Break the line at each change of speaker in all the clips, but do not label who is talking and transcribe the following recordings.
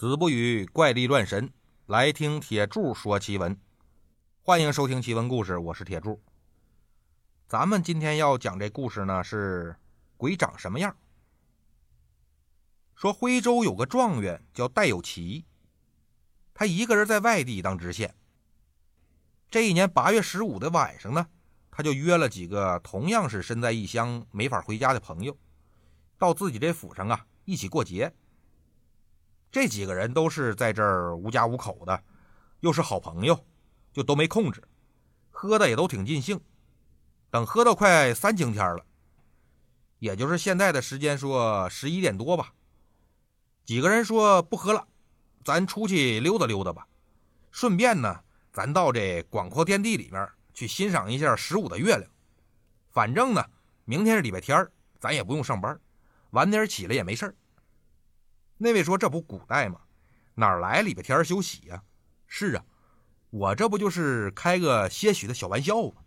子不语怪力乱神，来听铁柱说奇闻。欢迎收听奇闻故事，我是铁柱。咱们今天要讲这故事呢，是鬼长什么样？说徽州有个状元叫戴有奇，他一个人在外地当知县。这一年八月十五的晚上呢，他就约了几个同样是身在异乡没法回家的朋友，到自己这府上啊一起过节。这几个人都是在这儿无家无口的，又是好朋友，就都没控制，喝的也都挺尽兴。等喝到快三更天了，也就是现在的时间，说十一点多吧。几个人说不喝了，咱出去溜达溜达吧，顺便呢，咱到这广阔天地里面去欣赏一下十五的月亮。反正呢，明天是礼拜天咱也不用上班，晚点起来也没事儿。那位说：“这不古代吗？哪来礼拜天休息呀？”是啊，我这不就是开个些许的小玩笑吗？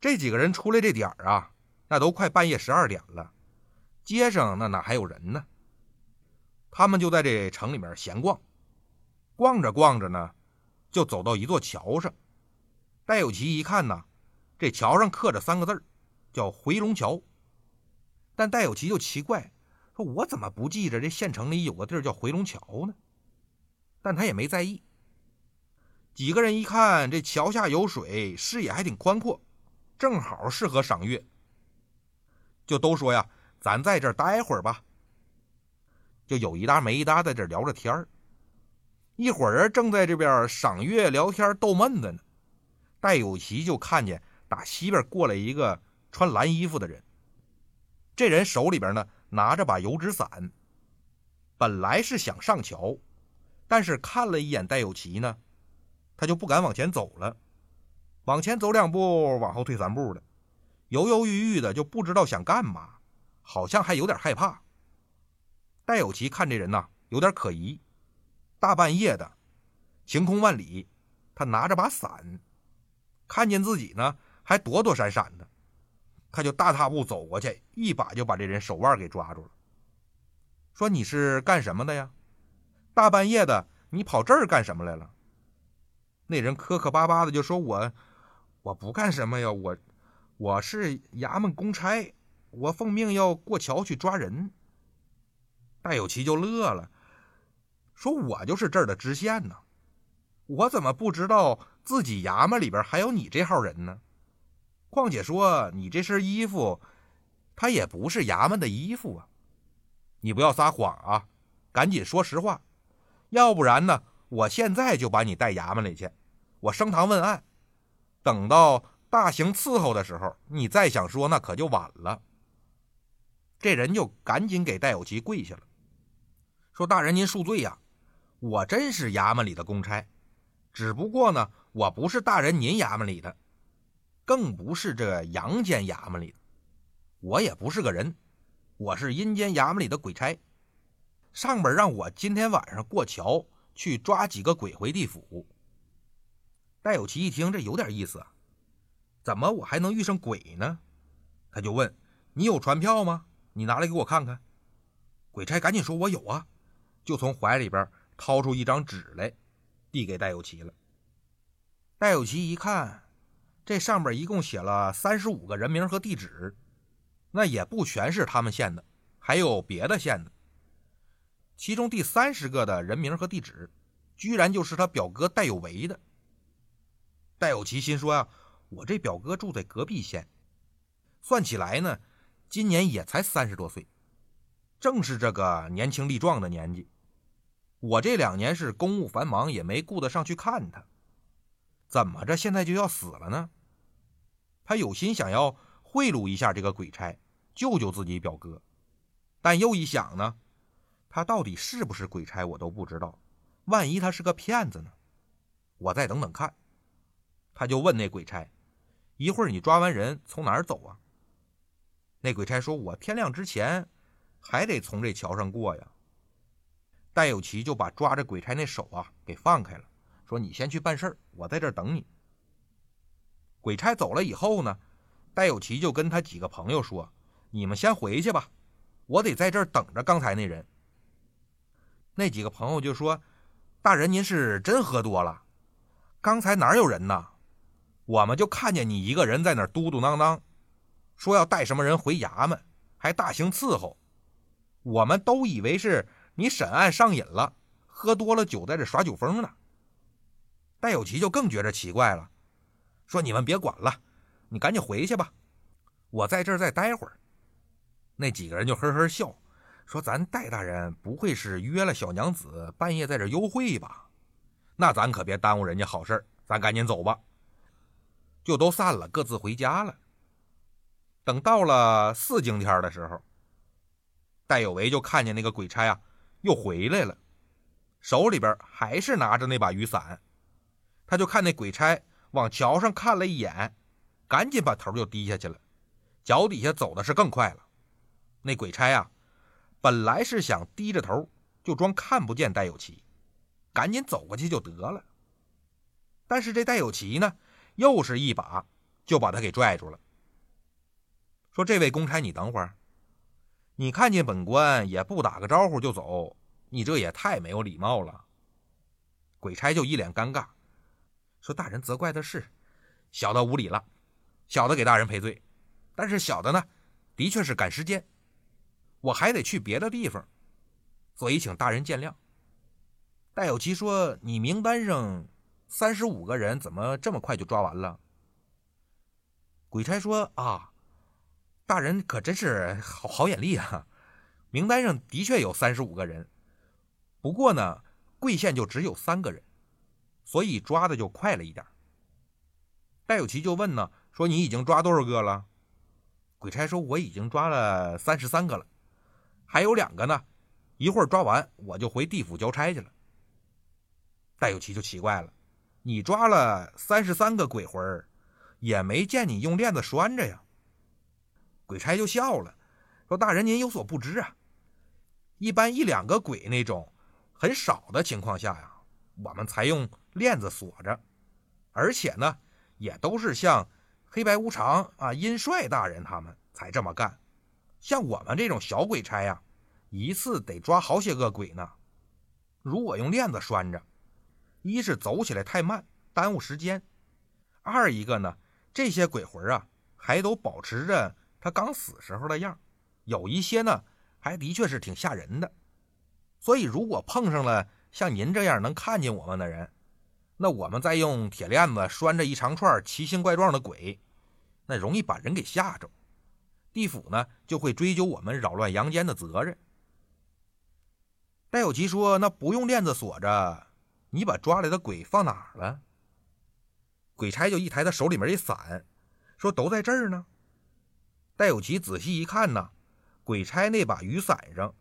这几个人出来这点儿啊，那都快半夜十二点了，街上那哪还有人呢？他们就在这城里面闲逛，逛着逛着呢，就走到一座桥上。戴有奇一看呢，这桥上刻着三个字叫“回龙桥”。但戴有奇就奇怪。我怎么不记着这县城里有个地儿叫回龙桥呢？但他也没在意。几个人一看这桥下有水，视野还挺宽阔，正好适合赏月，就都说呀：“咱在这儿待会儿吧。”就有一搭没一搭在这聊着天儿。一伙人正在这边赏月、聊天、逗闷子呢。戴有奇就看见打西边过来一个穿蓝衣服的人，这人手里边呢。拿着把油纸伞，本来是想上桥，但是看了一眼戴有奇呢，他就不敢往前走了，往前走两步，往后退三步的，犹犹豫豫的，就不知道想干嘛，好像还有点害怕。戴有奇看这人呐，有点可疑，大半夜的，晴空万里，他拿着把伞，看见自己呢，还躲躲闪闪的。他就大踏步走过去，一把就把这人手腕给抓住了，说：“你是干什么的呀？大半夜的，你跑这儿干什么来了？”那人磕磕巴巴的就说：“我，我不干什么呀，我，我是衙门公差，我奉命要过桥去抓人。”戴有奇就乐了，说：“我就是这儿的知县呢，我怎么不知道自己衙门里边还有你这号人呢？”况且说你这身衣服，它也不是衙门的衣服啊！你不要撒谎啊，赶紧说实话，要不然呢，我现在就把你带衙门里去，我升堂问案。等到大刑伺候的时候，你再想说那可就晚了。这人就赶紧给戴有奇跪下了，说：“大人您恕罪呀，我真是衙门里的公差，只不过呢，我不是大人您衙门里的。”更不是这阳间衙门里的，我也不是个人，我是阴间衙门里的鬼差。上边让我今天晚上过桥去抓几个鬼回地府。戴有奇一听，这有点意思啊，怎么我还能遇上鬼呢？他就问：“你有船票吗？你拿来给我看看。”鬼差赶紧说：“我有啊。”就从怀里边掏出一张纸来，递给戴有奇了。戴有奇一看。这上边一共写了三十五个人名和地址，那也不全是他们县的，还有别的县的。其中第三十个的人名和地址，居然就是他表哥戴有为的。戴有奇心说呀：“我这表哥住在隔壁县，算起来呢，今年也才三十多岁，正是这个年轻力壮的年纪。我这两年是公务繁忙，也没顾得上去看他，怎么着现在就要死了呢？”他有心想要贿赂一下这个鬼差，救救自己表哥，但又一想呢，他到底是不是鬼差我都不知道，万一他是个骗子呢？我再等等看。他就问那鬼差：“一会儿你抓完人从哪儿走啊？”那鬼差说：“我天亮之前还得从这桥上过呀。”戴有奇就把抓着鬼差那手啊给放开了，说：“你先去办事儿，我在这儿等你。”鬼差走了以后呢，戴有奇就跟他几个朋友说：“你们先回去吧，我得在这儿等着刚才那人。”那几个朋友就说：“大人，您是真喝多了？刚才哪有人呢？我们就看见你一个人在那嘟嘟囔囔，说要带什么人回衙门，还大刑伺候。我们都以为是你审案上瘾了，喝多了酒在这耍酒疯呢。”戴有奇就更觉着奇怪了，说：“你们别管了，你赶紧回去吧，我在这儿再待会儿。”那几个人就呵呵笑。说：“咱戴大人不会是约了小娘子半夜在这幽会吧？那咱可别耽误人家好事儿咱赶紧走吧。”就都散了，各自回家了。等到了四更天的时候，戴有为就看见那个鬼差啊又回来了，手里边还是拿着那把雨伞。他就看那鬼差往桥上看了一眼，赶紧把头就低下去了，脚底下走的是更快了。那鬼差啊。本来是想低着头就装看不见戴有奇，赶紧走过去就得了。但是这戴有奇呢，又是一把就把他给拽住了，说：“这位公差，你等会儿，你看见本官也不打个招呼就走，你这也太没有礼貌了。”鬼差就一脸尴尬，说：“大人责怪的是，小的无礼了，小的给大人赔罪。但是小的呢，的确是赶时间。”我还得去别的地方，所以请大人见谅。戴有奇说：“你名单上三十五个人，怎么这么快就抓完了？”鬼差说：“啊，大人可真是好好眼力啊！名单上的确有三十五个人，不过呢，贵县就只有三个人，所以抓的就快了一点。”戴有奇就问呢：“说你已经抓多少个了？”鬼差说：“我已经抓了三十三个了。”还有两个呢，一会儿抓完我就回地府交差去了。戴有奇就奇怪了，你抓了三十三个鬼魂也没见你用链子拴着呀。鬼差就笑了，说：“大人您有所不知啊，一般一两个鬼那种很少的情况下呀，我们才用链子锁着，而且呢，也都是像黑白无常啊、阴帅大人他们才这么干。”像我们这种小鬼差呀，一次得抓好些个鬼呢。如果用链子拴着，一是走起来太慢，耽误时间；二一个呢，这些鬼魂啊，还都保持着他刚死时候的样有一些呢，还的确是挺吓人的。所以，如果碰上了像您这样能看见我们的人，那我们再用铁链子拴着一长串奇形怪状的鬼，那容易把人给吓着。地府呢就会追究我们扰乱阳间的责任。戴有奇说：“那不用链子锁着，你把抓来的鬼放哪儿了？”鬼差就一抬他手里面一伞，说：“都在这儿呢。”戴有奇仔细一看呢，鬼差那把雨伞上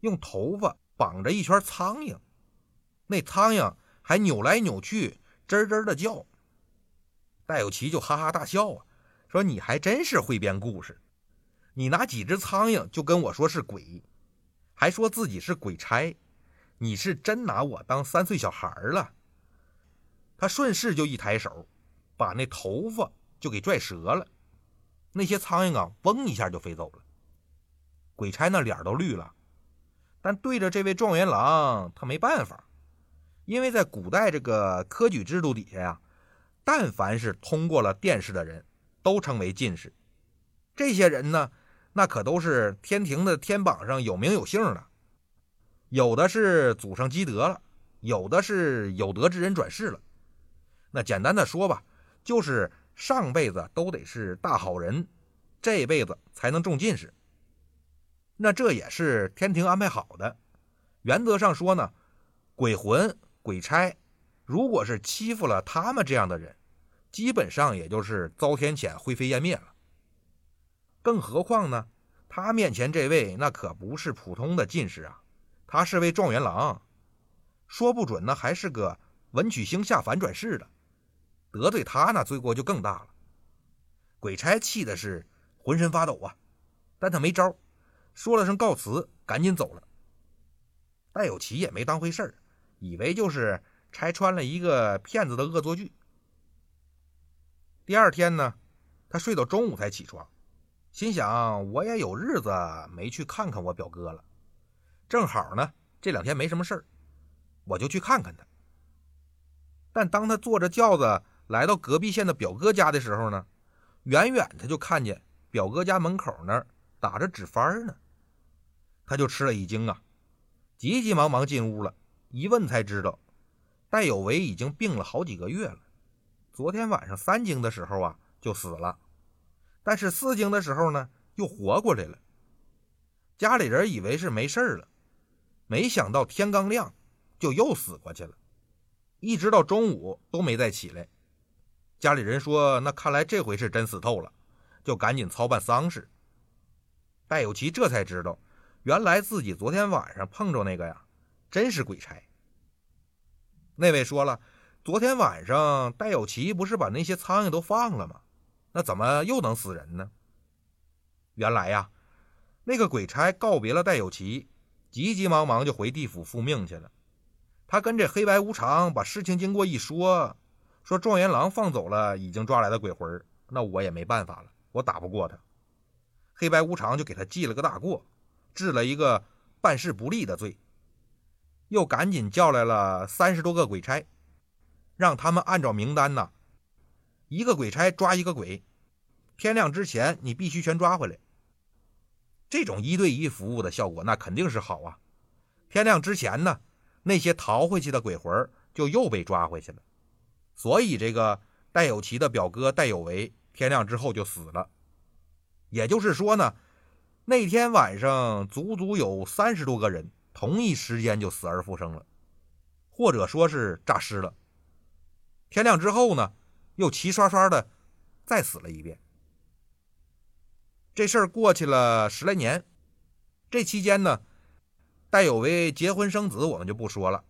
用头发绑着一圈苍蝇，那苍蝇还扭来扭去，吱吱的叫。戴有奇就哈哈大笑啊，说：“你还真是会编故事。”你拿几只苍蝇就跟我说是鬼，还说自己是鬼差，你是真拿我当三岁小孩了？他顺势就一抬手，把那头发就给拽折了，那些苍蝇啊，嗡一下就飞走了。鬼差那脸都绿了，但对着这位状元郎，他没办法，因为在古代这个科举制度底下呀，但凡是通过了殿试的人，都称为进士，这些人呢。那可都是天庭的天榜上有名有姓的，有的是祖上积德了，有的是有德之人转世了。那简单的说吧，就是上辈子都得是大好人，这辈子才能中进士。那这也是天庭安排好的。原则上说呢，鬼魂、鬼差，如果是欺负了他们这样的人，基本上也就是遭天谴、灰飞烟灭了。更何况呢？他面前这位那可不是普通的进士啊，他是位状元郎，说不准呢还是个文曲星下凡转世的，得罪他那罪过就更大了。鬼差气的是浑身发抖啊，但他没招，说了声告辞，赶紧走了。戴有奇也没当回事儿，以为就是拆穿了一个骗子的恶作剧。第二天呢，他睡到中午才起床。心想，我也有日子没去看看我表哥了，正好呢，这两天没什么事儿，我就去看看他。但当他坐着轿子来到隔壁县的表哥家的时候呢，远远他就看见表哥家门口那儿打着纸幡呢，他就吃了一惊啊，急急忙忙进屋了，一问才知道，戴有为已经病了好几个月了，昨天晚上三更的时候啊就死了，但是四更的时候呢又活过来了。家里人以为是没事了，没想到天刚亮就又死过去了，一直到中午都没再起来。家里人说：“那看来这回是真死透了。”就赶紧操办丧事。戴有奇这才知道，原来自己昨天晚上碰着那个呀，真是鬼差。那位说了，昨天晚上戴有奇不是把那些苍蝇都放了吗？那怎么又能死人呢？原来呀。那个鬼差告别了戴有奇，急急忙忙就回地府复命去了。他跟这黑白无常把事情经过一说，说状元郎放走了已经抓来的鬼魂，那我也没办法了，我打不过他。黑白无常就给他记了个大过，治了一个办事不力的罪，又赶紧叫来了三十多个鬼差，让他们按照名单呐，一个鬼差抓一个鬼，天亮之前你必须全抓回来。这种一对一服务的效果，那肯定是好啊！天亮之前呢，那些逃回去的鬼魂就又被抓回去了。所以，这个戴有奇的表哥戴有为，天亮之后就死了。也就是说呢，那天晚上足足有三十多个人同一时间就死而复生了，或者说是诈尸了。天亮之后呢，又齐刷刷的再死了一遍。这事儿过去了十来年，这期间呢，戴有为结婚生子，我们就不说了。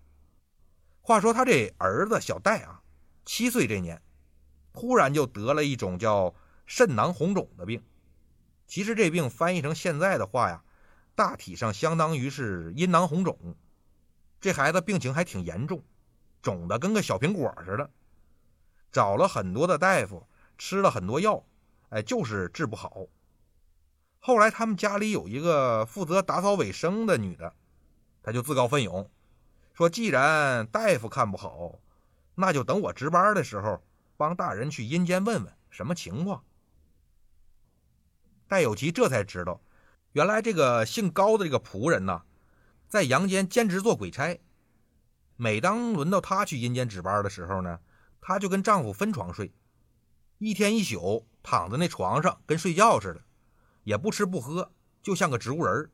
话说他这儿子小戴啊，七岁这年，突然就得了一种叫肾囊红肿的病。其实这病翻译成现在的话呀，大体上相当于是阴囊红肿。这孩子病情还挺严重，肿的跟个小苹果似的。找了很多的大夫，吃了很多药，哎，就是治不好。后来他们家里有一个负责打扫卫生的女的，她就自告奋勇说：“既然大夫看不好，那就等我值班的时候，帮大人去阴间问问什么情况。”戴有奇这才知道，原来这个姓高的这个仆人呢，在阳间兼职做鬼差。每当轮到她去阴间值班的时候呢，她就跟丈夫分床睡，一天一宿躺在那床上，跟睡觉似的。也不吃不喝，就像个植物人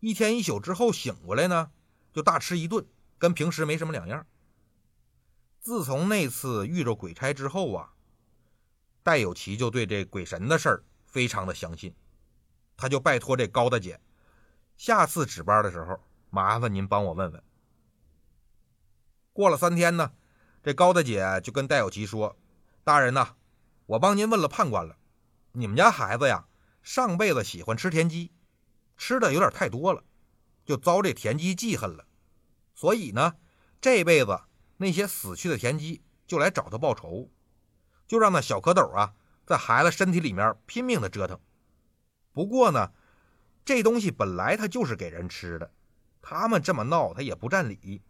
一天一宿之后醒过来呢，就大吃一顿，跟平时没什么两样。自从那次遇着鬼差之后啊，戴有奇就对这鬼神的事儿非常的相信，他就拜托这高大姐，下次值班的时候，麻烦您帮我问问。过了三天呢，这高大姐就跟戴有奇说：“大人呐，我帮您问了判官了，你们家孩子呀。”上辈子喜欢吃田鸡，吃的有点太多了，就遭这田鸡记恨了。所以呢，这辈子那些死去的田鸡就来找他报仇，就让那小蝌蚪啊在孩子身体里面拼命的折腾。不过呢，这东西本来它就是给人吃的，他们这么闹他也不占理。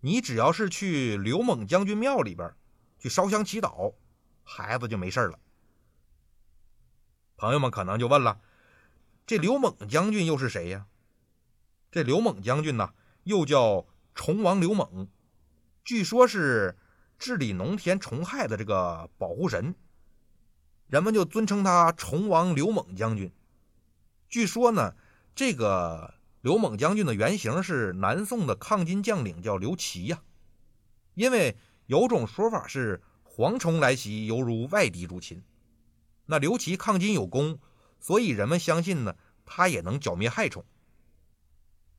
你只要是去刘猛将军庙里边去烧香祈祷，孩子就没事了。朋友们可能就问了：这刘猛将军又是谁呀？这刘猛将军呢，又叫虫王刘猛，据说是治理农田虫害的这个保护神，人们就尊称他虫王刘猛将军。据说呢，这个刘猛将军的原型是南宋的抗金将领，叫刘琦呀。因为有种说法是蝗虫来袭，犹如外敌入侵。那刘琦抗金有功，所以人们相信呢，他也能剿灭害虫。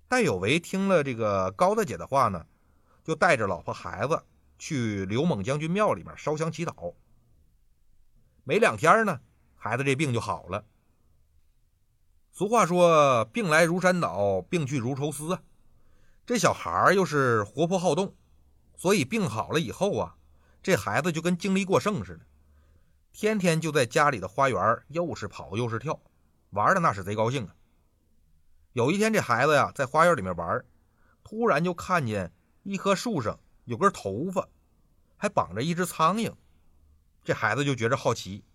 戴有为听了这个高大姐的话呢，就带着老婆孩子去刘猛将军庙里面烧香祈祷。没两天呢，孩子这病就好了。俗话说“病来如山倒，病去如抽丝”，啊，这小孩又是活泼好动，所以病好了以后啊，这孩子就跟精力过剩似的。天天就在家里的花园，又是跑又是跳，玩的那是贼高兴啊。有一天，这孩子呀在花园里面玩，突然就看见一棵树上有根头发，还绑着一只苍蝇。这孩子就觉着好奇，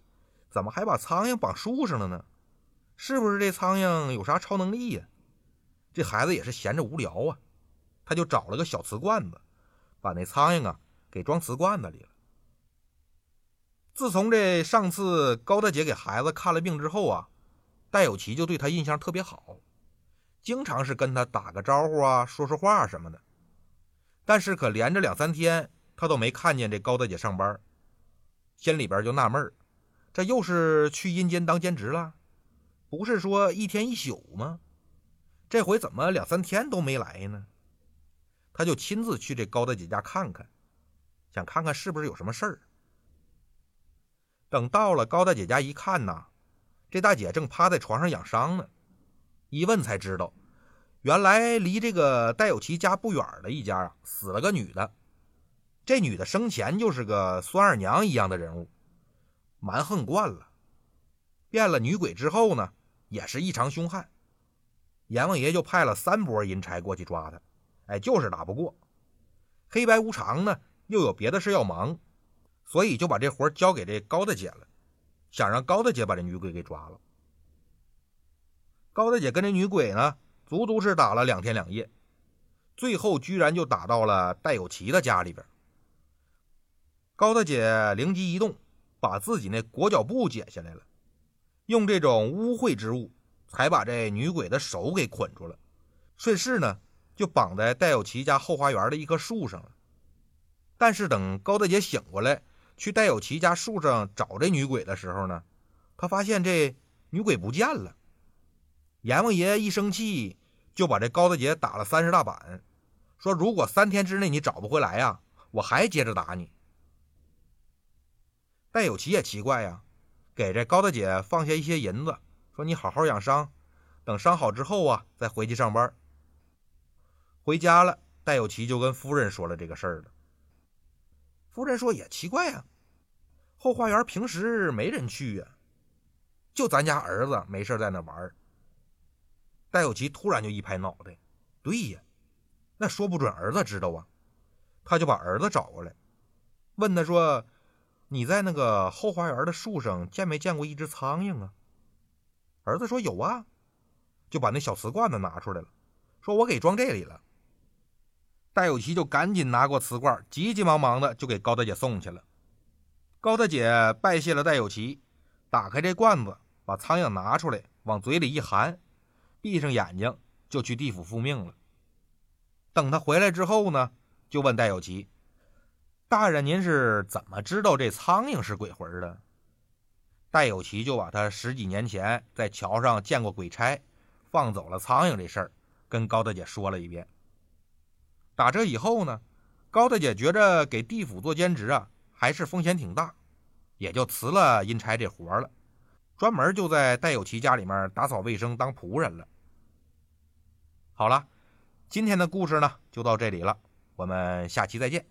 怎么还把苍蝇绑树上了呢？是不是这苍蝇有啥超能力呀？这孩子也是闲着无聊啊，他就找了个小瓷罐子，把那苍蝇啊给装瓷罐子里了。自从这上次高大姐给孩子看了病之后啊，戴有奇就对他印象特别好，经常是跟他打个招呼啊，说说话什么的。但是可连着两三天，他都没看见这高大姐上班，心里边就纳闷这又是去阴间当兼职了？不是说一天一宿吗？这回怎么两三天都没来呢？他就亲自去这高大姐家看看，想看看是不是有什么事儿。等到了高大姐家一看呐，这大姐正趴在床上养伤呢。一问才知道，原来离这个戴有奇家不远的一家啊，死了个女的。这女的生前就是个孙二娘一样的人物，蛮横惯了。变了女鬼之后呢，也是异常凶悍。阎王爷就派了三波阴差过去抓她，哎，就是打不过。黑白无常呢，又有别的事要忙，所以就把这活交给这高大姐了，想让高大姐把这女鬼给抓了。高大姐跟这女鬼呢，足足是打了两天两夜，最后居然就打到了戴有奇的家里边。高大姐灵机一动，把自己那裹脚布解下来了，用这种污秽之物。才把这女鬼的手给捆住了，顺势呢就绑在戴有奇家后花园的一棵树上了。但是等高大姐醒过来，去戴有奇家树上找这女鬼的时候呢，她发现这女鬼不见了。阎王爷一生气，就把这高大姐打了三十大板，说如果三天之内你找不回来呀，我还接着打你。戴有奇也奇怪呀，给这高大姐放下一些银子。说你好好养伤，等伤好之后啊，再回去上班。回家了，戴有奇就跟夫人说了这个事儿了。夫人说也奇怪呀，后花园平时没人去呀，就咱家儿子没事在那玩。戴有奇突然就一拍脑袋，对呀，那说不准儿子知道啊。他就把儿子找过来，问他说：“你在那个后花园的树上见没见过一只苍蝇啊？”儿子说：“有啊，就把那小瓷罐子拿出来了，说我给装这里了。”戴有奇就赶紧拿过瓷罐，急急忙忙的就给高大姐送去了。高大姐拜谢了戴有奇，打开这罐子，把苍蝇拿出来，往嘴里一含，闭上眼睛就去地府复命了。等他回来之后呢，就问戴有奇：“大人，您是怎么知道这苍蝇是鬼魂的？”戴有奇就把他十几年前在桥上见过鬼差放走了苍蝇这事儿跟高大姐说了一遍。打这以后呢，高大姐觉着给地府做兼职啊，还是风险挺大，也就辞了阴差这活了，专门就在戴有奇家里面打扫卫生当仆人了。好了，今天的故事呢就到这里了，我们下期再见。